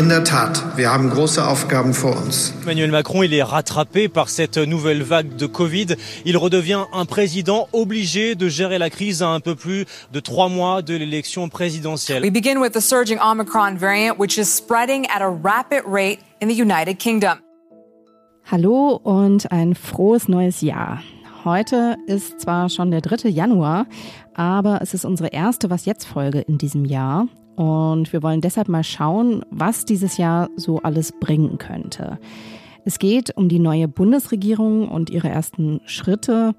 in der Tat, wir haben große Aufgaben vor uns. Emmanuel Macron, il est rattrapé par cette nouvelle vague de Covid. Il redevient un président obligé de gérer la crise à un peu plus de trois mois de l'élection présidentielle. We begin with the surging Omicron variant, which is spreading at a rapid rate in the United Kingdom. Hallo und ein frohes neues Jahr. Heute ist zwar schon der 3. Januar, aber es ist unsere erste Was jetzt Folge in diesem Jahr und wir wollen deshalb mal schauen, was dieses Jahr so alles bringen könnte. Es geht um die neue Bundesregierung und ihre ersten Schritte.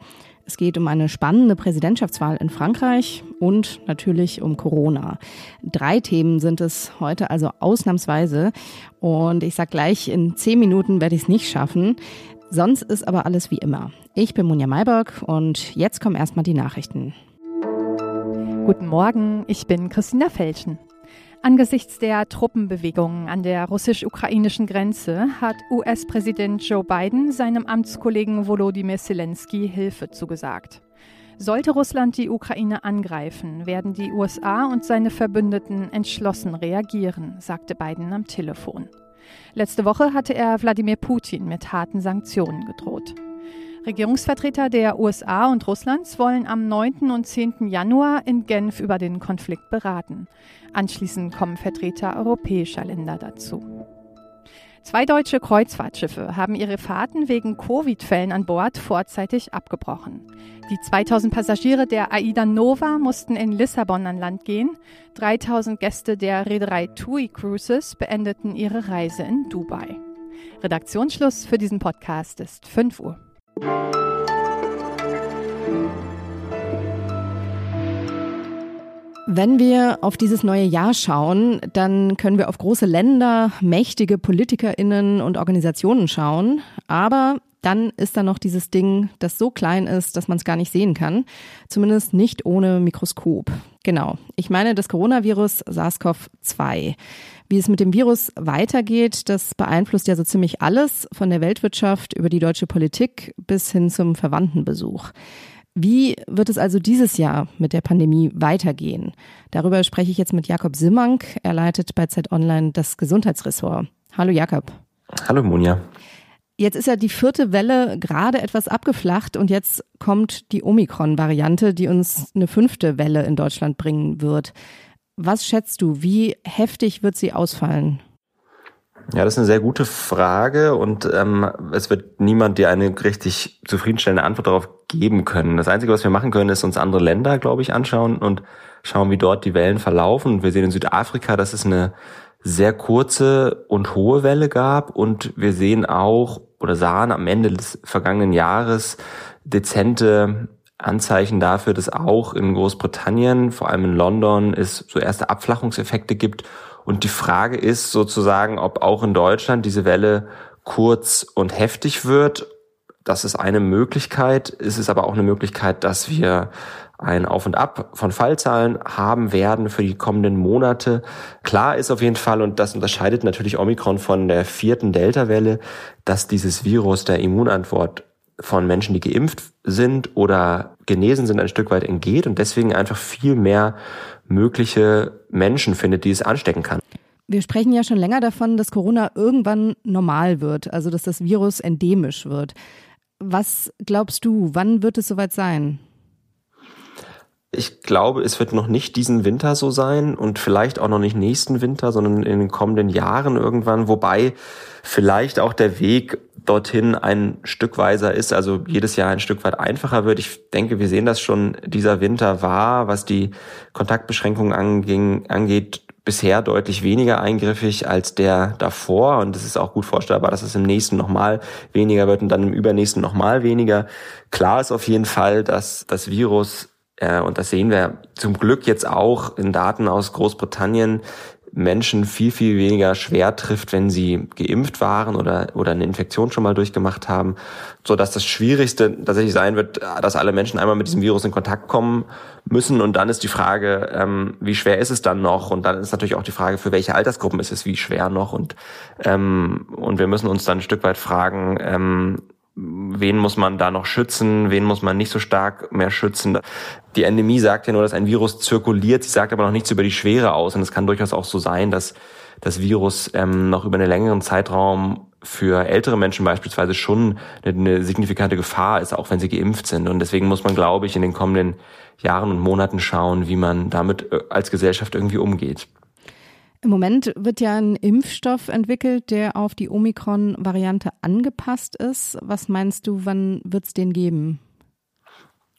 Es geht um eine spannende Präsidentschaftswahl in Frankreich und natürlich um Corona. Drei Themen sind es heute also ausnahmsweise. Und ich sag gleich, in zehn Minuten werde ich es nicht schaffen. Sonst ist aber alles wie immer. Ich bin Munja Mayberg und jetzt kommen erstmal die Nachrichten. Guten Morgen, ich bin Christina Felschen. Angesichts der Truppenbewegungen an der russisch-ukrainischen Grenze hat US-Präsident Joe Biden seinem Amtskollegen Volodymyr Zelensky Hilfe zugesagt. Sollte Russland die Ukraine angreifen, werden die USA und seine Verbündeten entschlossen reagieren, sagte Biden am Telefon. Letzte Woche hatte er Wladimir Putin mit harten Sanktionen gedroht. Regierungsvertreter der USA und Russlands wollen am 9. und 10. Januar in Genf über den Konflikt beraten. Anschließend kommen Vertreter europäischer Länder dazu. Zwei deutsche Kreuzfahrtschiffe haben ihre Fahrten wegen Covid-Fällen an Bord vorzeitig abgebrochen. Die 2000 Passagiere der AIDA Nova mussten in Lissabon an Land gehen. 3000 Gäste der Reederei TUI Cruises beendeten ihre Reise in Dubai. Redaktionsschluss für diesen Podcast ist 5 Uhr. Wenn wir auf dieses neue Jahr schauen, dann können wir auf große Länder, mächtige Politikerinnen und Organisationen schauen. Aber dann ist da noch dieses Ding, das so klein ist, dass man es gar nicht sehen kann. Zumindest nicht ohne Mikroskop. Genau. Ich meine das Coronavirus SARS-CoV-2. Wie es mit dem Virus weitergeht, das beeinflusst ja so ziemlich alles, von der Weltwirtschaft über die deutsche Politik bis hin zum Verwandtenbesuch. Wie wird es also dieses Jahr mit der Pandemie weitergehen? Darüber spreche ich jetzt mit Jakob Simmank. Er leitet bei Zeit Online das Gesundheitsressort. Hallo Jakob. Hallo Monja. Jetzt ist ja die vierte Welle gerade etwas abgeflacht und jetzt kommt die Omikron-Variante, die uns eine fünfte Welle in Deutschland bringen wird. Was schätzt du, wie heftig wird sie ausfallen? Ja, das ist eine sehr gute Frage und ähm, es wird niemand dir eine richtig zufriedenstellende Antwort darauf geben können. Das Einzige, was wir machen können, ist uns andere Länder, glaube ich, anschauen und schauen, wie dort die Wellen verlaufen. Wir sehen in Südafrika, dass es eine sehr kurze und hohe Welle gab und wir sehen auch oder sahen am Ende des vergangenen Jahres dezente Anzeichen dafür, dass auch in Großbritannien, vor allem in London, es so erste Abflachungseffekte gibt und die Frage ist sozusagen, ob auch in Deutschland diese Welle kurz und heftig wird. Das ist eine Möglichkeit. Es ist aber auch eine Möglichkeit, dass wir ein Auf und Ab von Fallzahlen haben werden für die kommenden Monate. Klar ist auf jeden Fall, und das unterscheidet natürlich Omikron von der vierten Delta-Welle, dass dieses Virus der Immunantwort von Menschen, die geimpft sind oder genesen sind, ein Stück weit entgeht und deswegen einfach viel mehr mögliche Menschen findet, die es anstecken kann. Wir sprechen ja schon länger davon, dass Corona irgendwann normal wird, also dass das Virus endemisch wird. Was glaubst du, wann wird es soweit sein? Ich glaube, es wird noch nicht diesen Winter so sein und vielleicht auch noch nicht nächsten Winter, sondern in den kommenden Jahren irgendwann, wobei vielleicht auch der Weg dorthin ein Stück weiser ist, also jedes Jahr ein Stück weit einfacher wird. Ich denke, wir sehen das schon, dieser Winter war, was die Kontaktbeschränkungen anging, angeht, bisher deutlich weniger eingriffig als der davor. Und es ist auch gut vorstellbar, dass es im nächsten nochmal weniger wird und dann im übernächsten nochmal weniger. Klar ist auf jeden Fall, dass das Virus und das sehen wir zum Glück jetzt auch in Daten aus Großbritannien, Menschen viel, viel weniger schwer trifft, wenn sie geimpft waren oder, oder eine Infektion schon mal durchgemacht haben, so dass das Schwierigste tatsächlich sein wird, dass alle Menschen einmal mit diesem Virus in Kontakt kommen müssen. Und dann ist die Frage, ähm, wie schwer ist es dann noch? Und dann ist natürlich auch die Frage, für welche Altersgruppen ist es wie schwer noch? Und, ähm, und wir müssen uns dann ein Stück weit fragen, ähm, wen muss man da noch schützen, wen muss man nicht so stark mehr schützen. Die Endemie sagt ja nur, dass ein Virus zirkuliert, sie sagt aber noch nichts über die Schwere aus. Und es kann durchaus auch so sein, dass das Virus ähm, noch über einen längeren Zeitraum für ältere Menschen beispielsweise schon eine signifikante Gefahr ist, auch wenn sie geimpft sind. Und deswegen muss man, glaube ich, in den kommenden Jahren und Monaten schauen, wie man damit äh, als Gesellschaft irgendwie umgeht. Im Moment wird ja ein Impfstoff entwickelt, der auf die Omikron-Variante angepasst ist. Was meinst du, wann wird es den geben?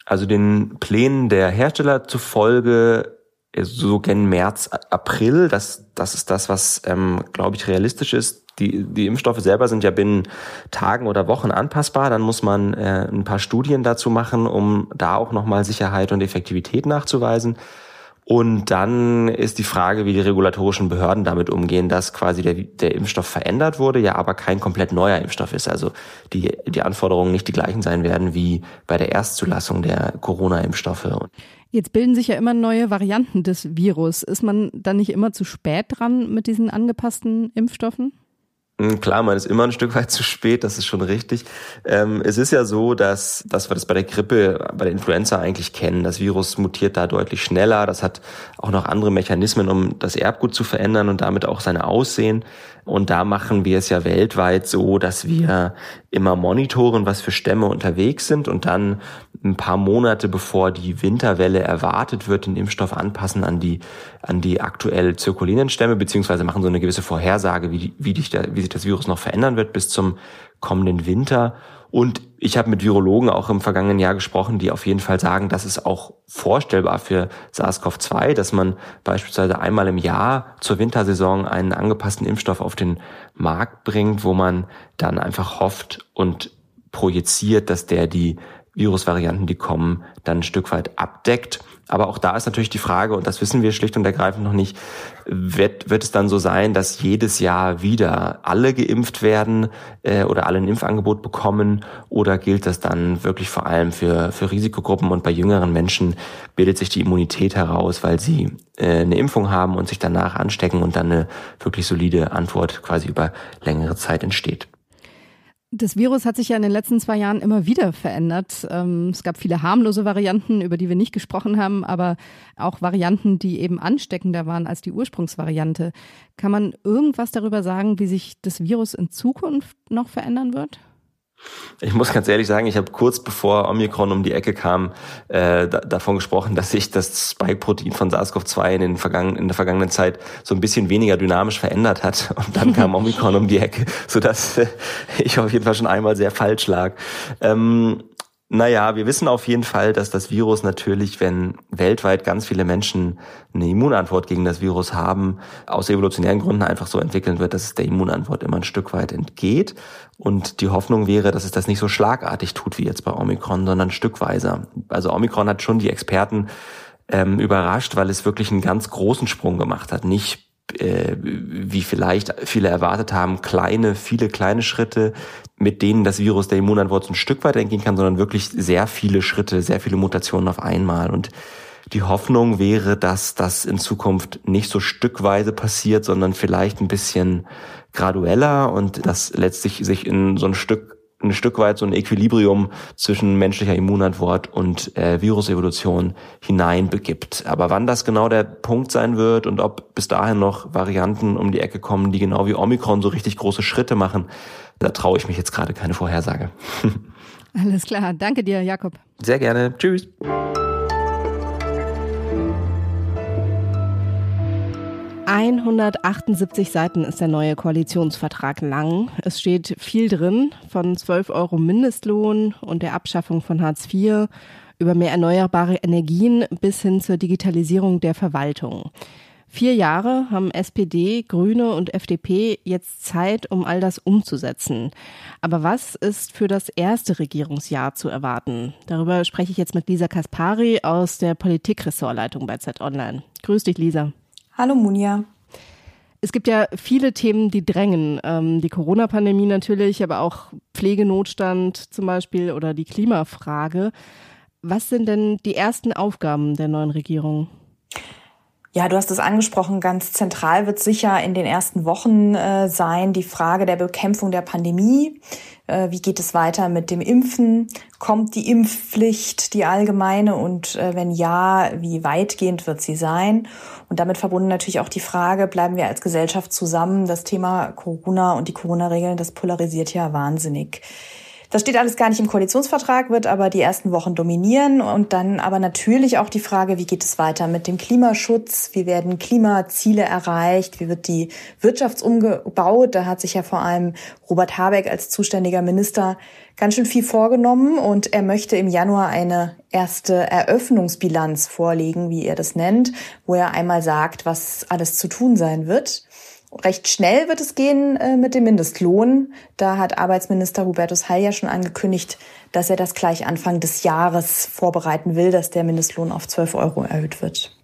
Also den Plänen der Hersteller zufolge äh, so gen März, April. Das, das ist das, was, ähm, glaube ich, realistisch ist. Die, die Impfstoffe selber sind ja binnen Tagen oder Wochen anpassbar. Dann muss man äh, ein paar Studien dazu machen, um da auch nochmal Sicherheit und Effektivität nachzuweisen. Und dann ist die Frage, wie die regulatorischen Behörden damit umgehen, dass quasi der, der Impfstoff verändert wurde, ja aber kein komplett neuer Impfstoff ist. Also die, die Anforderungen nicht die gleichen sein werden wie bei der Erstzulassung der Corona-Impfstoffe. Jetzt bilden sich ja immer neue Varianten des Virus. Ist man dann nicht immer zu spät dran mit diesen angepassten Impfstoffen? Hm, klar, man ist immer ein Stück weit zu spät, das ist schon richtig. Ähm, es ist ja so, dass, dass wir das bei der Grippe, bei der Influenza eigentlich kennen. Das Virus mutiert da deutlich schneller. Das hat auch noch andere Mechanismen, um das Erbgut zu verändern und damit auch sein Aussehen. Und da machen wir es ja weltweit so, dass wir immer monitoren, was für Stämme unterwegs sind und dann ein paar Monate bevor die Winterwelle erwartet wird, den Impfstoff anpassen an die, an die aktuell zirkulierenden Stämme, beziehungsweise machen so eine gewisse Vorhersage, wie, wie, die, wie sich das Virus noch verändern wird bis zum kommenden Winter. Und ich habe mit Virologen auch im vergangenen Jahr gesprochen, die auf jeden Fall sagen, das ist auch vorstellbar für SARS-CoV-2, dass man beispielsweise einmal im Jahr zur Wintersaison einen angepassten Impfstoff auf den Markt bringt, wo man dann einfach hofft und projiziert, dass der die Virusvarianten, die kommen, dann ein Stück weit abdeckt. Aber auch da ist natürlich die Frage, und das wissen wir schlicht und ergreifend noch nicht, wird, wird es dann so sein, dass jedes Jahr wieder alle geimpft werden äh, oder alle ein Impfangebot bekommen? Oder gilt das dann wirklich vor allem für, für Risikogruppen und bei jüngeren Menschen bildet sich die Immunität heraus, weil sie äh, eine Impfung haben und sich danach anstecken und dann eine wirklich solide Antwort quasi über längere Zeit entsteht? Das Virus hat sich ja in den letzten zwei Jahren immer wieder verändert. Ähm, es gab viele harmlose Varianten, über die wir nicht gesprochen haben, aber auch Varianten, die eben ansteckender waren als die Ursprungsvariante. Kann man irgendwas darüber sagen, wie sich das Virus in Zukunft noch verändern wird? Ich muss ganz ehrlich sagen, ich habe kurz bevor Omikron um die Ecke kam, äh, da, davon gesprochen, dass sich das Spike-Protein von SARS-CoV-2 in, den vergangen, in der vergangenen Zeit so ein bisschen weniger dynamisch verändert hat. Und dann kam Omikron um die Ecke, sodass äh, ich auf jeden Fall schon einmal sehr falsch lag. Ähm, naja, wir wissen auf jeden Fall, dass das Virus natürlich, wenn weltweit ganz viele Menschen eine Immunantwort gegen das Virus haben, aus evolutionären Gründen einfach so entwickeln wird, dass es der Immunantwort immer ein Stück weit entgeht. Und die Hoffnung wäre, dass es das nicht so schlagartig tut wie jetzt bei Omikron, sondern stückweise. Also Omikron hat schon die Experten ähm, überrascht, weil es wirklich einen ganz großen Sprung gemacht hat. Nicht äh, wie vielleicht viele erwartet haben, kleine, viele kleine Schritte, mit denen das Virus der Immunantwort ein Stück weit entgehen kann, sondern wirklich sehr viele Schritte, sehr viele Mutationen auf einmal. Und die Hoffnung wäre, dass das in Zukunft nicht so stückweise passiert, sondern vielleicht ein bisschen gradueller und das letztlich sich in so ein Stück ein Stück weit so ein Equilibrium zwischen menschlicher Immunantwort und äh, Virusevolution hineinbegibt. Aber wann das genau der Punkt sein wird und ob bis dahin noch Varianten um die Ecke kommen, die genau wie Omikron so richtig große Schritte machen, da traue ich mich jetzt gerade keine Vorhersage. Alles klar, danke dir, Jakob. Sehr gerne. Tschüss. 178 Seiten ist der neue Koalitionsvertrag lang. Es steht viel drin, von 12 Euro Mindestlohn und der Abschaffung von Hartz IV über mehr erneuerbare Energien bis hin zur Digitalisierung der Verwaltung. Vier Jahre haben SPD, Grüne und FDP jetzt Zeit, um all das umzusetzen. Aber was ist für das erste Regierungsjahr zu erwarten? Darüber spreche ich jetzt mit Lisa Kaspari aus der Politikressortleitung bei Z Online. Grüß dich, Lisa. Hallo Munja. Es gibt ja viele Themen, die drängen. Ähm, die Corona-Pandemie natürlich, aber auch Pflegenotstand zum Beispiel oder die Klimafrage. Was sind denn die ersten Aufgaben der neuen Regierung? Ja, du hast es angesprochen, ganz zentral wird sicher in den ersten Wochen äh, sein die Frage der Bekämpfung der Pandemie. Äh, wie geht es weiter mit dem Impfen? Kommt die Impfpflicht, die allgemeine? Und äh, wenn ja, wie weitgehend wird sie sein? Und damit verbunden natürlich auch die Frage, bleiben wir als Gesellschaft zusammen? Das Thema Corona und die Corona-Regeln, das polarisiert ja wahnsinnig. Das steht alles gar nicht im Koalitionsvertrag, wird aber die ersten Wochen dominieren. Und dann aber natürlich auch die Frage, wie geht es weiter mit dem Klimaschutz? Wie werden Klimaziele erreicht? Wie wird die Wirtschaft umgebaut? Da hat sich ja vor allem Robert Habeck als zuständiger Minister ganz schön viel vorgenommen und er möchte im Januar eine erste Eröffnungsbilanz vorlegen, wie er das nennt, wo er einmal sagt, was alles zu tun sein wird. Recht schnell wird es gehen äh, mit dem Mindestlohn. Da hat Arbeitsminister Hubertus Heil ja schon angekündigt, dass er das gleich Anfang des Jahres vorbereiten will, dass der Mindestlohn auf 12 Euro erhöht wird.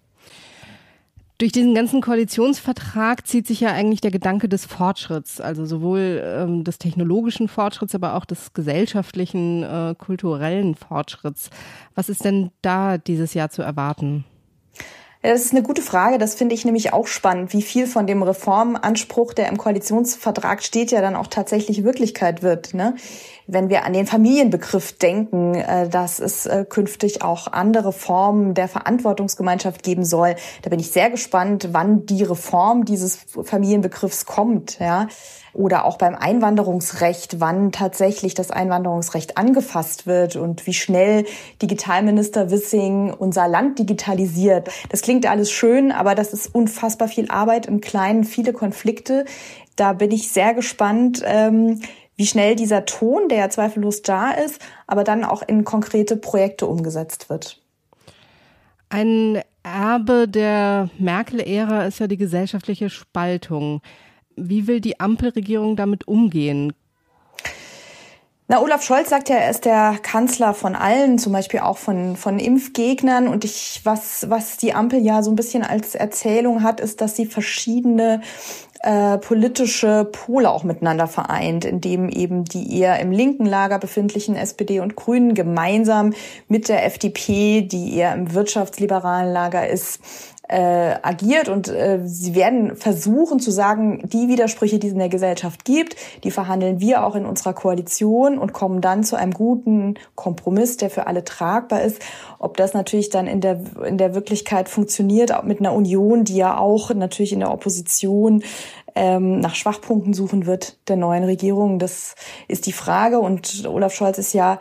Durch diesen ganzen Koalitionsvertrag zieht sich ja eigentlich der Gedanke des Fortschritts, also sowohl ähm, des technologischen Fortschritts, aber auch des gesellschaftlichen, äh, kulturellen Fortschritts. Was ist denn da dieses Jahr zu erwarten? Das ist eine gute Frage. Das finde ich nämlich auch spannend, wie viel von dem Reformanspruch, der im Koalitionsvertrag steht, ja dann auch tatsächlich Wirklichkeit wird. Ne? Wenn wir an den Familienbegriff denken, äh, dass es äh, künftig auch andere Formen der Verantwortungsgemeinschaft geben soll, da bin ich sehr gespannt, wann die Reform dieses Familienbegriffs kommt. Ja? oder auch beim Einwanderungsrecht, wann tatsächlich das Einwanderungsrecht angefasst wird und wie schnell Digitalminister Wissing unser Land digitalisiert. Das klingt alles schön, aber das ist unfassbar viel Arbeit im Kleinen, viele Konflikte. Da bin ich sehr gespannt, ähm, wie schnell dieser Ton, der ja zweifellos da ist, aber dann auch in konkrete Projekte umgesetzt wird. Ein Erbe der Merkel-Ära ist ja die gesellschaftliche Spaltung. Wie will die Ampelregierung damit umgehen? Na, Olaf Scholz sagt ja, er ist der Kanzler von allen, zum Beispiel auch von, von Impfgegnern. Und ich, was, was die Ampel ja so ein bisschen als Erzählung hat, ist, dass sie verschiedene äh, politische Pole auch miteinander vereint, indem eben die eher im linken Lager befindlichen SPD und Grünen gemeinsam mit der FDP, die eher im wirtschaftsliberalen Lager ist, äh, agiert und äh, sie werden versuchen zu sagen, die Widersprüche, die es in der Gesellschaft gibt, die verhandeln wir auch in unserer Koalition und kommen dann zu einem guten Kompromiss, der für alle tragbar ist. Ob das natürlich dann in der, in der Wirklichkeit funktioniert, auch mit einer Union, die ja auch natürlich in der Opposition ähm, nach Schwachpunkten suchen wird der neuen Regierung, das ist die Frage. Und Olaf Scholz ist ja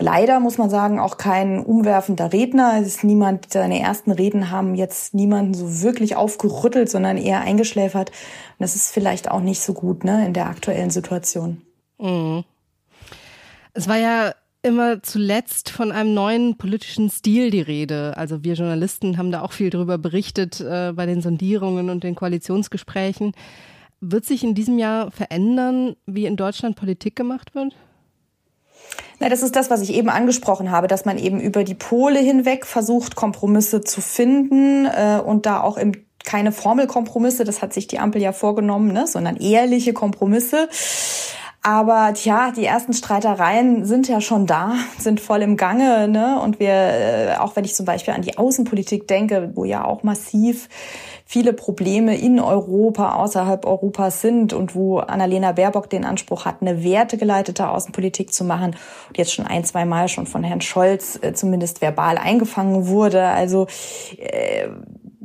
leider, muss man sagen, auch kein umwerfender Redner. Es ist niemand, seine ersten Reden haben jetzt niemanden so wirklich aufgerüttelt, sondern eher eingeschläfert. Und das ist vielleicht auch nicht so gut, ne, in der aktuellen Situation. Mhm. Es war ja immer zuletzt von einem neuen politischen Stil die Rede. Also wir Journalisten haben da auch viel darüber berichtet äh, bei den Sondierungen und den Koalitionsgesprächen. Wird sich in diesem Jahr verändern, wie in Deutschland Politik gemacht wird? Na, das ist das, was ich eben angesprochen habe, dass man eben über die Pole hinweg versucht, Kompromisse zu finden äh, und da auch im keine Formelkompromisse, das hat sich die Ampel ja vorgenommen, ne, sondern ehrliche Kompromisse. Aber tja, die ersten Streitereien sind ja schon da, sind voll im Gange, ne? Und wir, äh, auch wenn ich zum Beispiel an die Außenpolitik denke, wo ja auch massiv viele Probleme in Europa, außerhalb Europas sind und wo Annalena Baerbock den Anspruch hat, eine wertegeleitete Außenpolitik zu machen und jetzt schon ein, zwei Mal schon von Herrn Scholz äh, zumindest verbal eingefangen wurde. Also äh,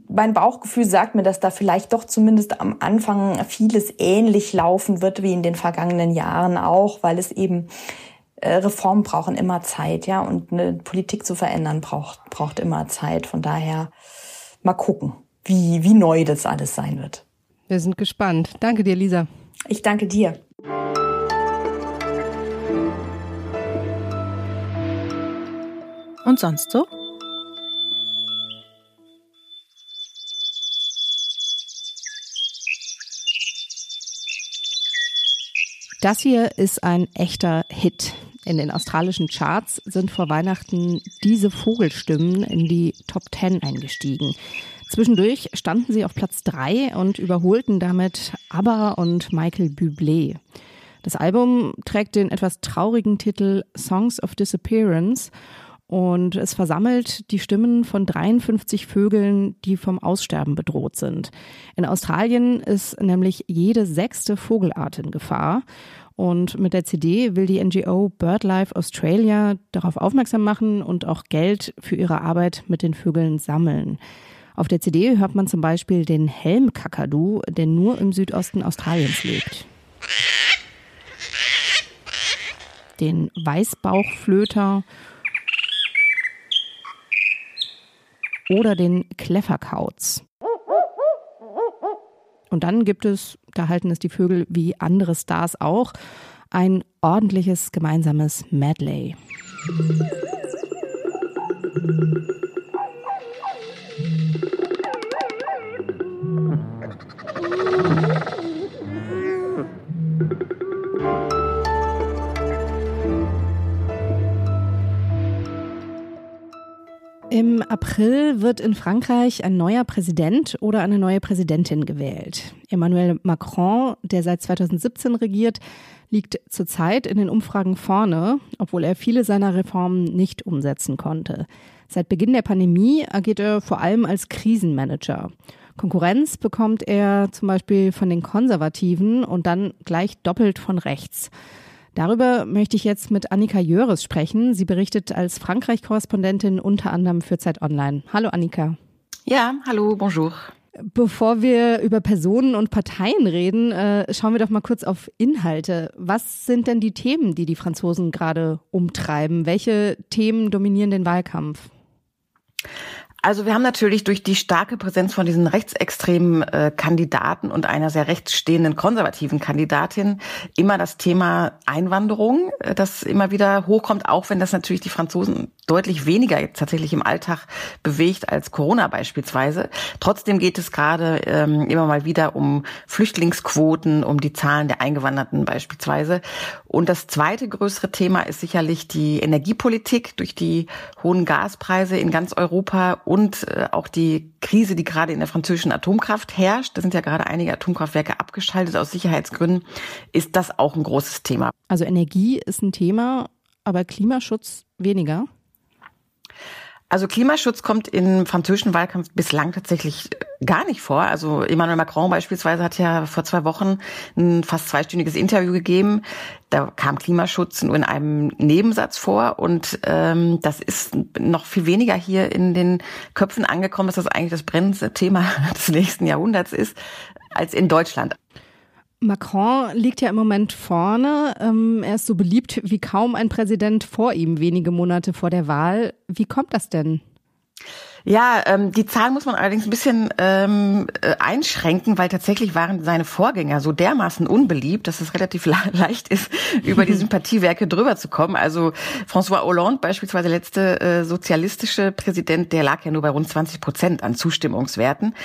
mein Bauchgefühl sagt mir, dass da vielleicht doch zumindest am Anfang vieles ähnlich laufen wird wie in den vergangenen Jahren auch, weil es eben äh, Reformen brauchen immer Zeit, ja, und eine Politik zu verändern braucht, braucht immer Zeit. Von daher mal gucken wie, wie neu das alles sein wird. Wir sind gespannt. Danke dir, Lisa. Ich danke dir. Und sonst so? Das hier ist ein echter Hit. In den australischen Charts sind vor Weihnachten diese Vogelstimmen in die Top 10 eingestiegen. Zwischendurch standen sie auf Platz drei und überholten damit ABBA und Michael Bublé. Das Album trägt den etwas traurigen Titel Songs of Disappearance und es versammelt die Stimmen von 53 Vögeln, die vom Aussterben bedroht sind. In Australien ist nämlich jede sechste Vogelart in Gefahr. Und mit der CD will die NGO BirdLife Australia darauf aufmerksam machen und auch Geld für ihre Arbeit mit den Vögeln sammeln. Auf der CD hört man zum Beispiel den Helmkakadu, der nur im Südosten Australiens lebt. Den Weißbauchflöter oder den Klefferkauz. Und dann gibt es, da halten es die Vögel wie andere Stars auch, ein ordentliches gemeinsames Medley. Im April wird in Frankreich ein neuer Präsident oder eine neue Präsidentin gewählt. Emmanuel Macron, der seit 2017 regiert, liegt zurzeit in den Umfragen vorne, obwohl er viele seiner Reformen nicht umsetzen konnte. Seit Beginn der Pandemie agiert er vor allem als Krisenmanager. Konkurrenz bekommt er zum Beispiel von den Konservativen und dann gleich doppelt von rechts. Darüber möchte ich jetzt mit Annika Jöres sprechen. Sie berichtet als Frankreich-Korrespondentin unter anderem für Zeit Online. Hallo Annika. Ja, hallo, bonjour. Bevor wir über Personen und Parteien reden, äh, schauen wir doch mal kurz auf Inhalte. Was sind denn die Themen, die die Franzosen gerade umtreiben? Welche Themen dominieren den Wahlkampf? Also wir haben natürlich durch die starke Präsenz von diesen rechtsextremen äh, Kandidaten und einer sehr rechtsstehenden konservativen Kandidatin immer das Thema Einwanderung, äh, das immer wieder hochkommt, auch wenn das natürlich die Franzosen deutlich weniger jetzt tatsächlich im Alltag bewegt als Corona beispielsweise. Trotzdem geht es gerade ähm, immer mal wieder um Flüchtlingsquoten, um die Zahlen der Eingewanderten beispielsweise. Und das zweite größere Thema ist sicherlich die Energiepolitik durch die hohen Gaspreise in ganz Europa und äh, auch die Krise, die gerade in der französischen Atomkraft herrscht. Da sind ja gerade einige Atomkraftwerke abgeschaltet aus Sicherheitsgründen. Ist das auch ein großes Thema? Also Energie ist ein Thema, aber Klimaschutz weniger? Also Klimaschutz kommt im französischen Wahlkampf bislang tatsächlich gar nicht vor. Also Emmanuel Macron beispielsweise hat ja vor zwei Wochen ein fast zweistündiges Interview gegeben. Da kam Klimaschutz nur in einem Nebensatz vor und ähm, das ist noch viel weniger hier in den Köpfen angekommen, dass das eigentlich das brennendste Thema des nächsten Jahrhunderts ist, als in Deutschland. Macron liegt ja im Moment vorne. Ähm, er ist so beliebt wie kaum ein Präsident vor ihm, wenige Monate vor der Wahl. Wie kommt das denn? Ja, ähm, die Zahl muss man allerdings ein bisschen ähm, äh, einschränken, weil tatsächlich waren seine Vorgänger so dermaßen unbeliebt, dass es relativ le leicht ist, über die Sympathiewerke drüber zu kommen. Also François Hollande beispielsweise, der letzte äh, sozialistische Präsident, der lag ja nur bei rund 20 Prozent an Zustimmungswerten.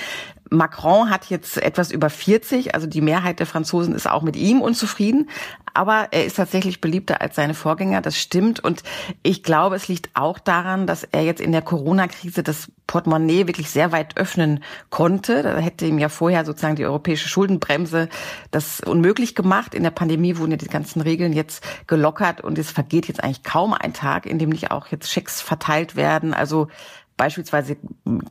Macron hat jetzt etwas über 40, also die Mehrheit der Franzosen ist auch mit ihm unzufrieden, aber er ist tatsächlich beliebter als seine Vorgänger, das stimmt und ich glaube, es liegt auch daran, dass er jetzt in der Corona-Krise das Portemonnaie wirklich sehr weit öffnen konnte. Da hätte ihm ja vorher sozusagen die europäische Schuldenbremse das unmöglich gemacht. In der Pandemie wurden ja die ganzen Regeln jetzt gelockert und es vergeht jetzt eigentlich kaum ein Tag, in dem nicht auch jetzt Schecks verteilt werden. Also beispielsweise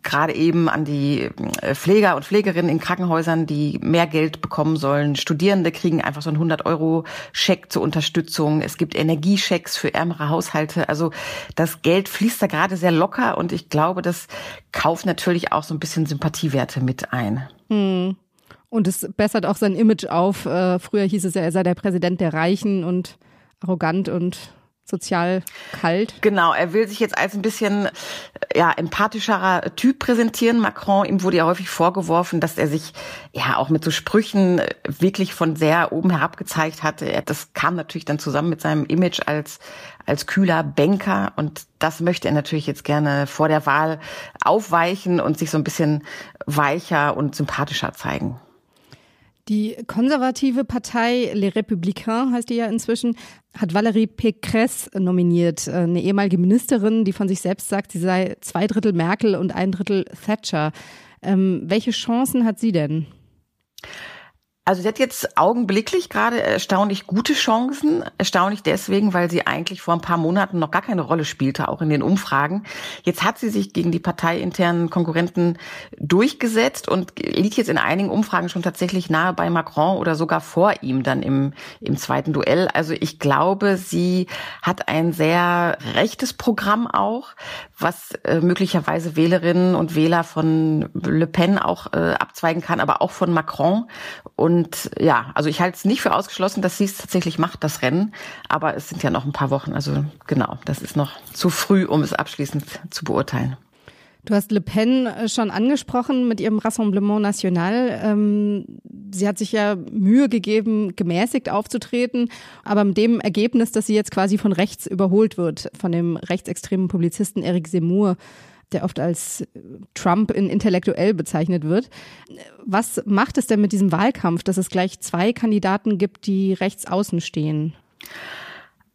gerade eben an die äh, Pfleger und Pflegerinnen in Krankenhäusern, die mehr Geld bekommen sollen. Studierende kriegen einfach so einen 100-Euro-Scheck zur Unterstützung. Es gibt Energieschecks für ärmere Haushalte. Also das Geld fließt da gerade sehr locker und ich glaube, das kauft natürlich auch so ein bisschen Sympathiewerte mit ein. Hm. Und es bessert auch sein Image auf. Äh, früher hieß es ja, er sei der Präsident der Reichen und arrogant und sozial kalt. Genau, er will sich jetzt als ein bisschen ja, empathischerer Typ präsentieren. Macron, ihm wurde ja häufig vorgeworfen, dass er sich ja auch mit so Sprüchen wirklich von sehr oben herab gezeigt hatte. Das kam natürlich dann zusammen mit seinem Image als als kühler Banker und das möchte er natürlich jetzt gerne vor der Wahl aufweichen und sich so ein bisschen weicher und sympathischer zeigen. Die konservative Partei Les Républicains heißt die ja inzwischen, hat Valérie Pécresse nominiert, äh, eine ehemalige Ministerin, die von sich selbst sagt, sie sei zwei Drittel Merkel und ein Drittel Thatcher. Ähm, welche Chancen hat sie denn? Also sie hat jetzt augenblicklich gerade erstaunlich gute Chancen. Erstaunlich deswegen, weil sie eigentlich vor ein paar Monaten noch gar keine Rolle spielte, auch in den Umfragen. Jetzt hat sie sich gegen die parteiinternen Konkurrenten durchgesetzt und liegt jetzt in einigen Umfragen schon tatsächlich nahe bei Macron oder sogar vor ihm dann im, im zweiten Duell. Also ich glaube, sie hat ein sehr rechtes Programm auch, was äh, möglicherweise Wählerinnen und Wähler von Le Pen auch äh, abzweigen kann, aber auch von Macron. Und und ja, also ich halte es nicht für ausgeschlossen, dass sie es tatsächlich macht, das Rennen. Aber es sind ja noch ein paar Wochen. Also genau, das ist noch zu früh, um es abschließend zu beurteilen. Du hast Le Pen äh, schon angesprochen mit ihrem Rassemblement National. Ähm, sie hat sich ja Mühe gegeben, gemäßigt aufzutreten, aber mit dem Ergebnis, dass sie jetzt quasi von rechts überholt wird, von dem rechtsextremen Publizisten Eric Zemmour der oft als Trump in intellektuell bezeichnet wird. Was macht es denn mit diesem Wahlkampf, dass es gleich zwei Kandidaten gibt, die rechts außen stehen?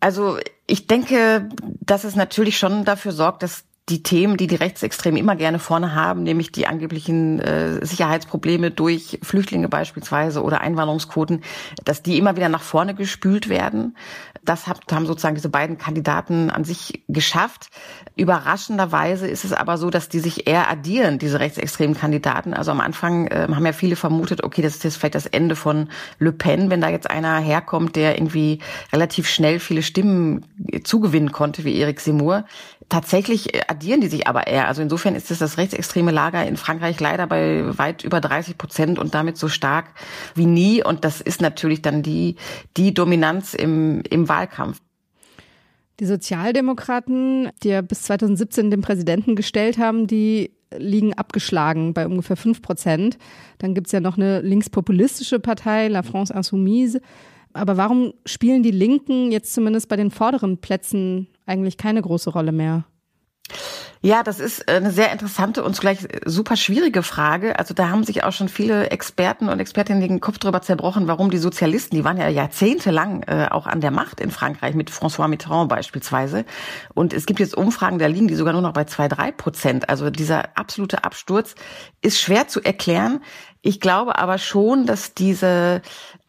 Also ich denke, dass es natürlich schon dafür sorgt, dass die Themen, die die Rechtsextremen immer gerne vorne haben, nämlich die angeblichen äh, Sicherheitsprobleme durch Flüchtlinge beispielsweise oder Einwanderungsquoten, dass die immer wieder nach vorne gespült werden. Das haben sozusagen diese beiden Kandidaten an sich geschafft. Überraschenderweise ist es aber so, dass die sich eher addieren, diese rechtsextremen Kandidaten. Also am Anfang äh, haben ja viele vermutet, okay, das ist jetzt vielleicht das Ende von Le Pen, wenn da jetzt einer herkommt, der irgendwie relativ schnell viele Stimmen zugewinnen konnte, wie Eric Seymour. Tatsächlich addieren die sich aber eher. Also insofern ist es das rechtsextreme Lager in Frankreich leider bei weit über 30 Prozent und damit so stark wie nie. Und das ist natürlich dann die, die Dominanz im, im Wahlkampf. Die Sozialdemokraten, die ja bis 2017 den Präsidenten gestellt haben, die liegen abgeschlagen bei ungefähr fünf Prozent. Dann gibt's ja noch eine linkspopulistische Partei, La France Insoumise. Aber warum spielen die Linken jetzt zumindest bei den vorderen Plätzen eigentlich keine große Rolle mehr? Ja, das ist eine sehr interessante und zugleich super schwierige Frage. Also da haben sich auch schon viele Experten und Expertinnen den Kopf drüber zerbrochen, warum die Sozialisten, die waren ja jahrzehntelang äh, auch an der Macht in Frankreich, mit François Mitterrand beispielsweise. Und es gibt jetzt Umfragen, da liegen die sogar nur noch bei zwei, drei Prozent. Also dieser absolute Absturz ist schwer zu erklären. Ich glaube aber schon, dass diese,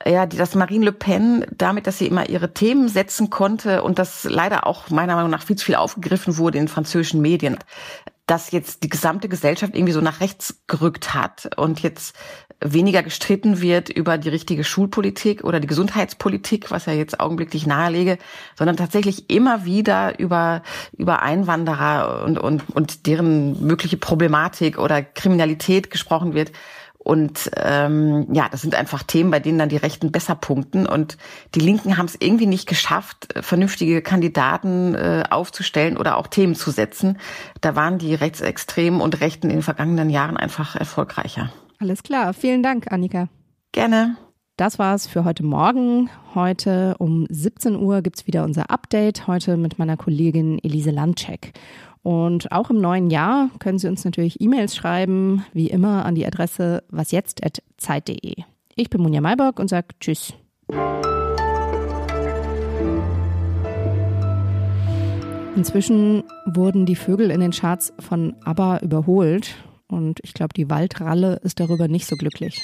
ja, dass Marine Le Pen damit, dass sie immer ihre Themen setzen konnte und das leider auch meiner Meinung nach viel zu viel aufgegriffen wurde in französischen Medien, dass jetzt die gesamte Gesellschaft irgendwie so nach rechts gerückt hat und jetzt weniger gestritten wird über die richtige Schulpolitik oder die Gesundheitspolitik, was ja jetzt augenblicklich nahelege, sondern tatsächlich immer wieder über, über Einwanderer und, und, und deren mögliche Problematik oder Kriminalität gesprochen wird. Und ähm, ja, das sind einfach Themen, bei denen dann die Rechten besser punkten. Und die Linken haben es irgendwie nicht geschafft, vernünftige Kandidaten äh, aufzustellen oder auch Themen zu setzen. Da waren die Rechtsextremen und Rechten in den vergangenen Jahren einfach erfolgreicher. Alles klar. Vielen Dank, Annika. Gerne. Das war's für heute Morgen. Heute um 17 Uhr gibt's wieder unser Update. Heute mit meiner Kollegin Elise Landcheck. Und auch im neuen Jahr können Sie uns natürlich E-Mails schreiben, wie immer an die Adresse wasjetzt.zeit.de. Ich bin Munja Maybock und sage Tschüss. Inzwischen wurden die Vögel in den Charts von ABBA überholt und ich glaube, die Waldralle ist darüber nicht so glücklich.